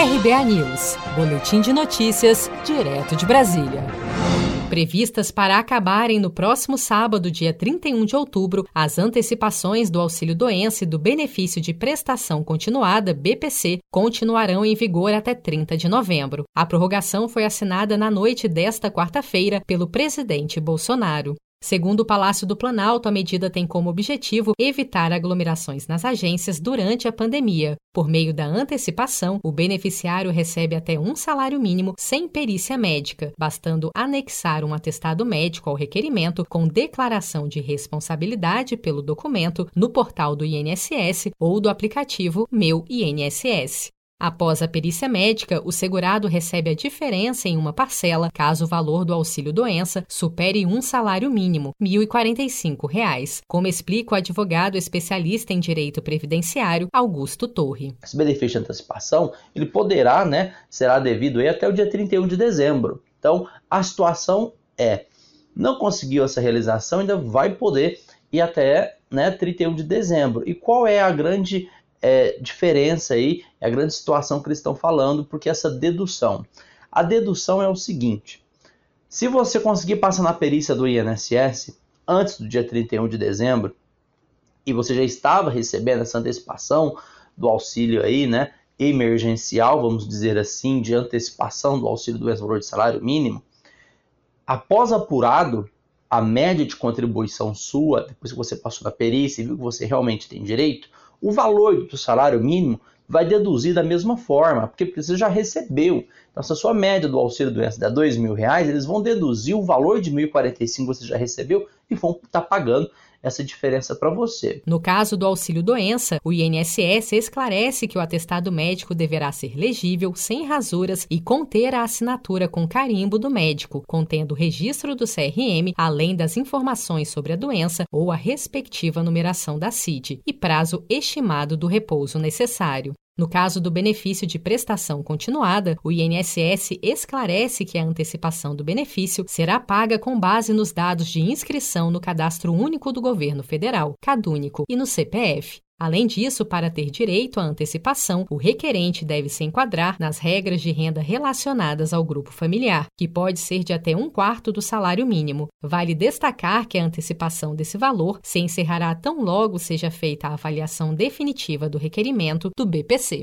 RBA News, Boletim de Notícias, direto de Brasília. Previstas para acabarem no próximo sábado, dia 31 de outubro, as antecipações do auxílio doença e do benefício de prestação continuada, BPC, continuarão em vigor até 30 de novembro. A prorrogação foi assinada na noite desta quarta-feira pelo presidente Bolsonaro. Segundo o Palácio do Planalto, a medida tem como objetivo evitar aglomerações nas agências durante a pandemia. Por meio da antecipação, o beneficiário recebe até um salário mínimo sem perícia médica, bastando anexar um atestado médico ao requerimento com declaração de responsabilidade pelo documento no portal do INSS ou do aplicativo Meu INSS. Após a perícia médica, o segurado recebe a diferença em uma parcela caso o valor do auxílio-doença supere um salário mínimo, R$ 1.045, como explica o advogado especialista em direito previdenciário Augusto Torre. Esse benefício de antecipação, ele poderá, né, será devido até o dia 31 de dezembro. Então, a situação é, não conseguiu essa realização, ainda vai poder ir até né, 31 de dezembro. E qual é a grande é, diferença aí, é a grande situação que eles estão falando, porque essa dedução. A dedução é o seguinte: se você conseguir passar na perícia do INSS antes do dia 31 de dezembro, e você já estava recebendo essa antecipação do auxílio aí, né, emergencial, vamos dizer assim, de antecipação do auxílio do valor de salário mínimo, após apurado a média de contribuição sua, depois que você passou na perícia e viu que você realmente tem direito, o valor do salário mínimo vai deduzir da mesma forma, porque você já recebeu. Então, se a sua média do auxílio doença der dois mil reais, eles vão deduzir o valor de 1.045 que você já recebeu e vão estar tá pagando essa diferença para você. No caso do auxílio doença, o INSS esclarece que o atestado médico deverá ser legível, sem rasuras e conter a assinatura com carimbo do médico, contendo o registro do CRM, além das informações sobre a doença ou a respectiva numeração da CID e prazo estimado do repouso necessário. No caso do benefício de prestação continuada, o INSS esclarece que a antecipação do benefício será paga com base nos dados de inscrição no Cadastro Único do Governo Federal, CadÚnico, e no CPF. Além disso, para ter direito à antecipação, o requerente deve se enquadrar nas regras de renda relacionadas ao grupo familiar, que pode ser de até um quarto do salário mínimo. Vale destacar que a antecipação desse valor se encerrará tão logo seja feita a avaliação definitiva do requerimento do BPC.